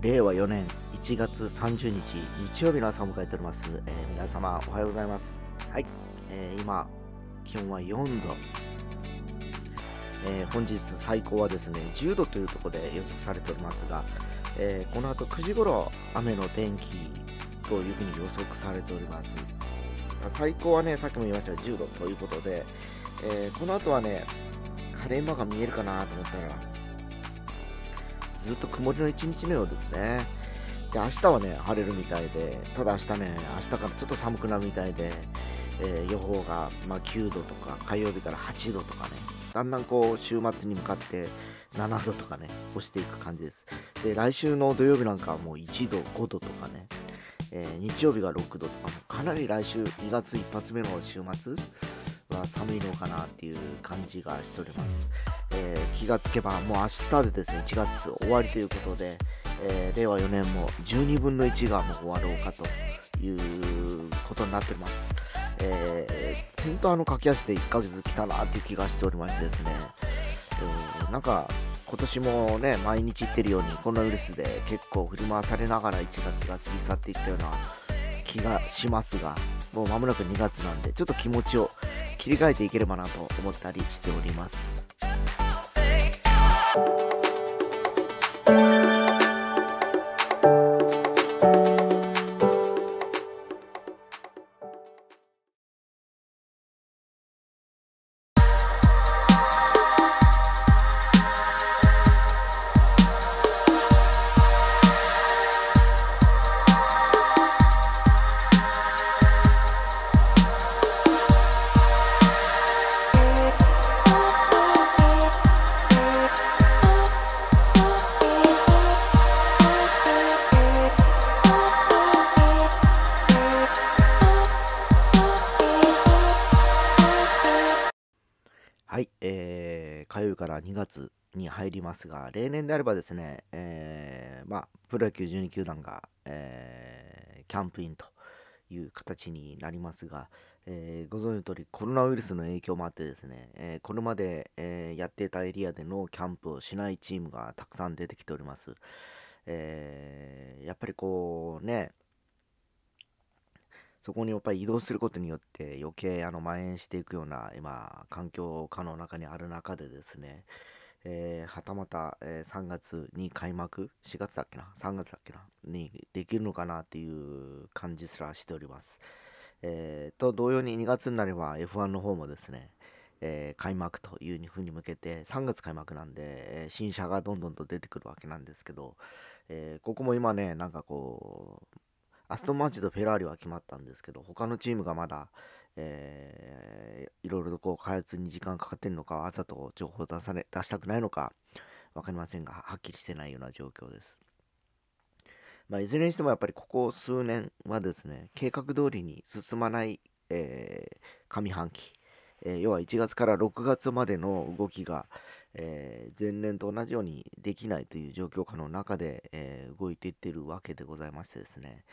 令和4年1月30日日曜日の朝を迎えております、えー皆様おはようございます。はい、えー今気温は4度、えー本日最高はですね10度というところで予測されておりますが、えーこの後9時頃雨の天気というふうに予測されております。最高はねさっきも言いました10度ということで、えーこの後はね晴れ間が見えるかなと思ったらずっと曇りの一日のようですね。で、明日はね、晴れるみたいで、ただ明日ね、明日からちょっと寒くなるみたいで、えー予報が、まあ、9度とか、火曜日から8度とかね、だんだんこう、週末に向かって7度とかね、押していく感じです。で、来週の土曜日なんかはもう1度、5度とかね、えー日曜日が6度とか、かなり来週2月一発目の週末は寒いのかなっていう感じがしております。気がつけばもう明日でですね1月終わりということで、えー令和4年も12分の1がもう終わろうかということになっております。えー、本当あの駆け足で1ヶ月来たなっていう気がしておりましてですね、えーなんか今年もね毎日言ってるようにコロナウイルスで結構振り回されながら1月が過ぎ去っていったような気がしますがもう間もなく2月なんでちょっと気持ちを切り替えていければなと思ったりしております。から2月に入りますが、例年であればですね、えーまあ、プロ野球12球団が、えーキャンプインという形になりますが、えーご存知の通りコロナウイルスの影響もあってですね、えーこれまで、えーやっていたエリアでのキャンプをしないチームがたくさん出てきております。えやっぱりこうね、そこにやっぱり移動することによって余計あの蔓延していくような今環境下の中にある中でですね、えーはたまた、えー3月に開幕4月だっけな3月だっけなにできるのかなっていう感じすらしております。えーと同様に2月になれば F1 の方もですね、えー開幕というふうに向けて3月開幕なんで、えー新車がどんどんと出てくるわけなんですけど、えーここも今ねなんかこうアストンマーチとフェラーリは決まったんですけど、他のチームがまだ、えーいろいろとこう開発に時間かかってるのか、わざと情報を出され出したくないのか、わかりませんが、はっきりしてないような状況です。まあ、いずれにしてもやっぱりここ数年はですね、計画通りに進まない、えー上半期、えー要は1月から6月までの動きが、えー前年と同じようにできないという状況下の中で、えー動いていってるわけでございましてですね、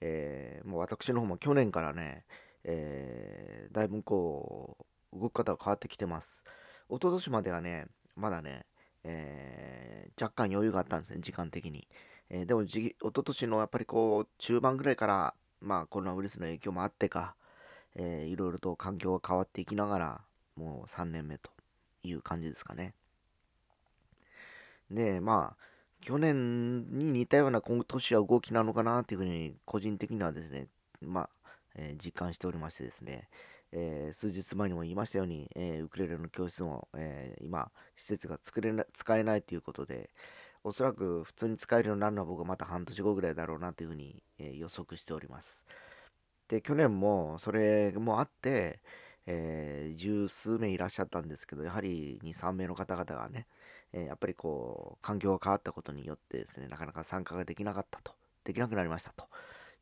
えーもう私の方も去年からね、えーだいぶこう動き方が変わってきてます。一昨年まではね、まだね、えー若干余裕があったんですね、時間的に。えーでもじ、一昨年のやっぱりこう、中盤ぐらいから、まあコロナウイルスの影響もあってか、えーいろいろと環境が変わっていきながら、もう3年目という感じですかね。で、まあ、去年に似たような今年は動きなのかなというふうに、個人的にはですね、まあ、えー実感しておりましてですね、えー数日前にも言いましたように、えーウクレレの教室も、え今、施設が作れな使えないということで、おそらく普通に使えるようになるのは僕はまた半年後ぐらいだろうなというふうに、え予測しております。で、去年もそれもあって、えー十数名いらっしゃったんですけど、やはり2、3名の方々がね、えーやっぱりこう、環境が変わったことによってですね、なかなか参加ができなかったと、できなくなりましたと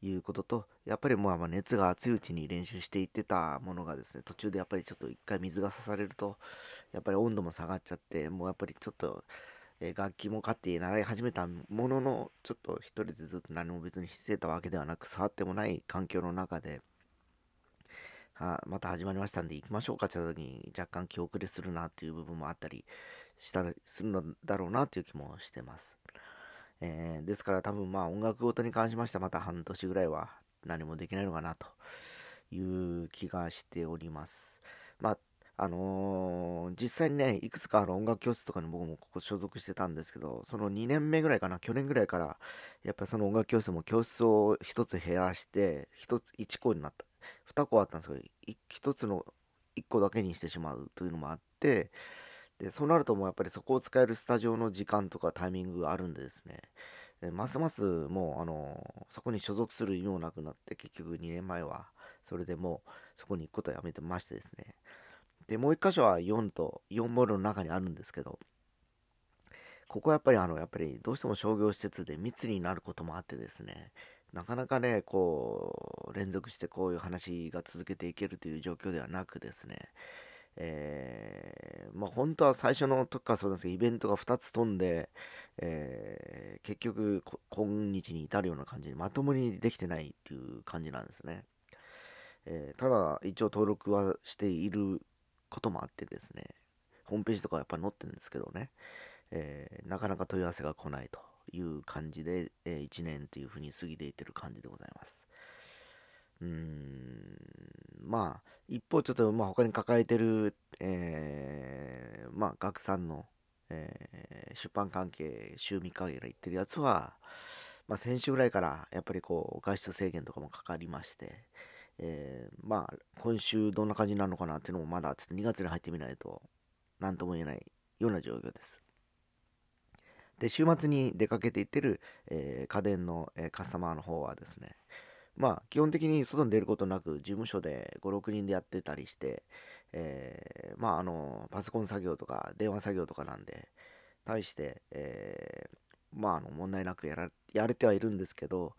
いうことと、やっぱりもうあ熱が熱いうちに練習していってたものがですね、途中でやっぱりちょっと一回水が刺されると、やっぱり温度も下がっちゃって、もうやっぱりちょっと、え楽器も買って習い始めたものの、ちょっと一人でずっと何も別にしてたわけではなく、触ってもない環境の中で、はまた始まりましたんで行きましょうかって言った時に若干気遅れするなっていう部分もあったりしたするのだろうなという気もしてます。えー、ですから多分まあ音楽ごとに関しましてはまた半年ぐらいは何もできないのかなという気がしております。まああのー、実際にね、いくつかの音楽教室とかに僕もここ所属してたんですけど、その2年目ぐらいかな、去年ぐらいから、やっぱりその音楽教室も教室を1つ減らして、1つ、1個になった。2個あったんですけど、1つの1個だけにしてしまうというのもあって、で、そうなるともうやっぱりそこを使えるスタジオの時間とかタイミングがあるんでですね、ますますもう、あのそこに所属する意味もなくなって、結局2年前は、それでもうそこに行くことをやめてましてですね。で、もう一箇所は4と、4モールの中にあるんですけど、ここはやっぱりあの、やっぱりどうしても商業施設で密になることもあってですね、なかなかね、こう、連続してこういう話が続けていけるという状況ではなくですね、えー、まあ本当は最初の時からそうなんですけど、イベントが2つ飛んで、えー、結局今日に至るような感じでまともにできてないっていう感じなんですね。えー、ただ一応登録はしていることもあってですね、ホームページとかはやっぱり載ってるんですけどね、え、なかなか問い合わせが来ないと。いう感じで、えー、1年というふうに過ぎていってる感じでございます。うーん、まあ、一方ちょっと、まあ、他に抱えてる、えー、まあ、学さんの、えー、出版関係、週3日ぐらい行ってるやつは、まあ、先週ぐらいからやっぱりこう外出制限とかもかかりまして、えー、まあ、今週どんな感じになるのかなっていうのもまだちょっと2月に入ってみないと、何とも言えないような状況です。で、週末に出かけていってる、えー、家電の、えー、カスタマーの方はですね、まあ、基本的に外に出ることなく、事務所で5、6人でやってたりして、えー、まあ、あの、パソコン作業とか電話作業とかなんで、対して、えまあ、あの、問題なくやらやれてはいるんですけど、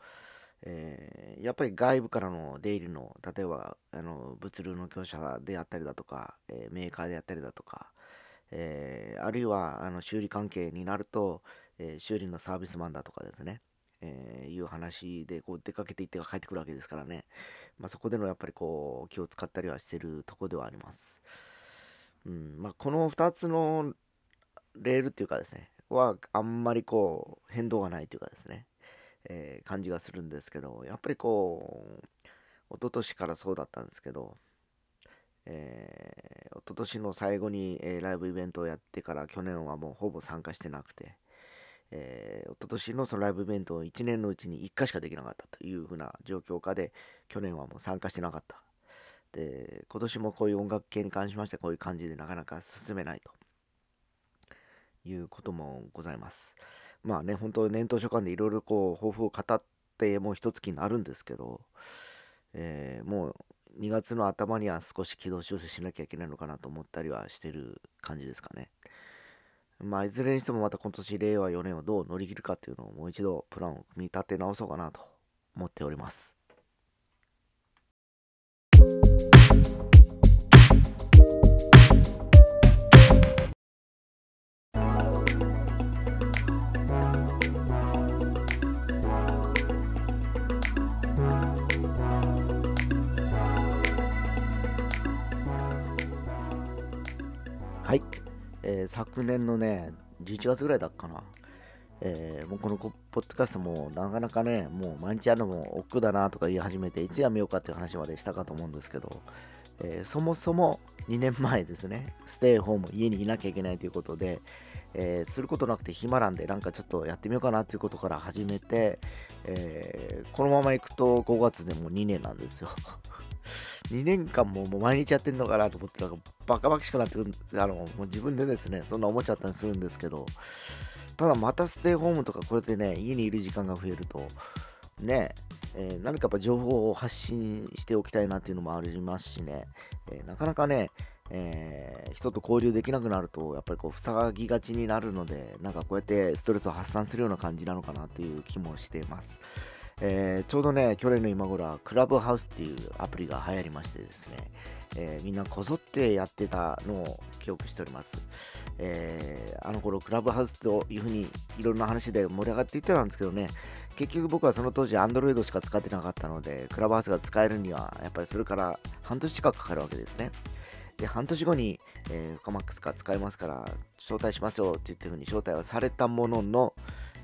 えー、やっぱり外部からの出入りの、例えば、あの、物流の業者であったりだとか、えー、メーカーであったりだとか、えー、あるいは、あの、修理関係になると、え修理のサービスマンだとかですね、えいう話で、こう、出かけていって帰ってくるわけですからね、まあ、そこでのやっぱりこう、気を使ったりはしてるとこではあります。うん、まあ、この2つのレールっていうかですね、は、あんまりこう、変動がないというかですね、えー、感じがするんですけど、やっぱりこう、一昨年からそうだったんですけど、えー、一昨年の最後に、えー、ライブイベントをやってから去年はもうほぼ参加してなくて、えー、一昨年のそのライブイベントを1年のうちに1回しかできなかったというふうな状況下で、去年はもう参加してなかった。で、今年もこういう音楽系に関しましてこういう感じでなかなか進めないということもございます。まあね、本当年頭書簡でいろいろこう、抱負を語ってもう一月になるんですけど、えー、もう2月の頭には少し軌道修正しなきゃいけないのかなと思ったりはしてる感じですかね。まあ、いずれにしてもまた今年令和4年をどう乗り切るかっていうのをもう一度プランを組み立て直そうかなと思っております。はいえー、昨年のね、11月ぐらいだったかな。えー、もうこのポッドキャストもなかなかね、もう毎日やるのも億劫だなとか言い始めて、いつやめようかっていう話までしたかと思うんですけど、えー、そもそも2年前ですね、ステイホーム、家にいなきゃいけないということで、えー、することなくて暇なんで、なんかちょっとやってみようかなということから始めて、えこのままいくと5月でもう2年なんですよ。2年間ももう毎日やってんのかなと思って、なんかバカバカしくなってくるあの、もう自分でですね、そんな思っちゃったりするんですけど、ただまたステイホームとかこれでね、家にいる時間が増えると、ね、えー、何かやっぱ情報を発信しておきたいなっていうのもありますしね、えー、なかなかね、えー、人と交流できなくなると、やっぱりこう、塞ぎがちになるので、なんかこうやってストレスを発散するような感じなのかなという気もしています。えー、ちょうどね、去年の今頃はクラブハウスっていうアプリが流行りましてですね、えー、みんなこぞってやってたのを記憶しております。えー、あの頃クラブハウスというふうにいろんな話で盛り上がっていってたんですけどね、結局僕はその当時 Android しか使ってなかったので、クラブハウスが使えるには、やっぱりそれから半年近くかかるわけですね。で、半年後に、えー、フカマックスか使えますから、招待しますよって言ってふうに招待はされたものの、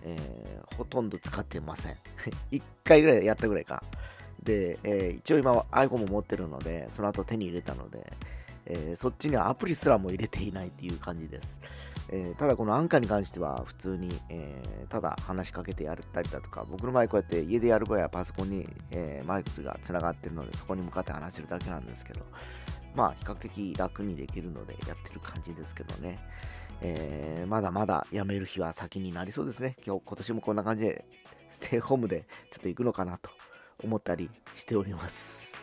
えー、ほとんど使ってません。1回ぐらいやったぐらいか。で、えー、一応今 iPhone も持ってるので、その後手に入れたので、えー、そっちにはアプリすらも入れていないっていう感じです。えー、ただこのアンカーに関しては普通に、えー、ただ話しかけてやったりだとか、僕の場合こうやって家でやる場合はパソコンに、えマイクがつながってるので、そこに向かって話してるだけなんですけど、まあ比較的楽にできるのでやってる感じですけどね。えー、まだまだ辞める日は先になりそうですね。今日、今年もこんな感じで、ステイホームでちょっと行くのかなと思ったりしております。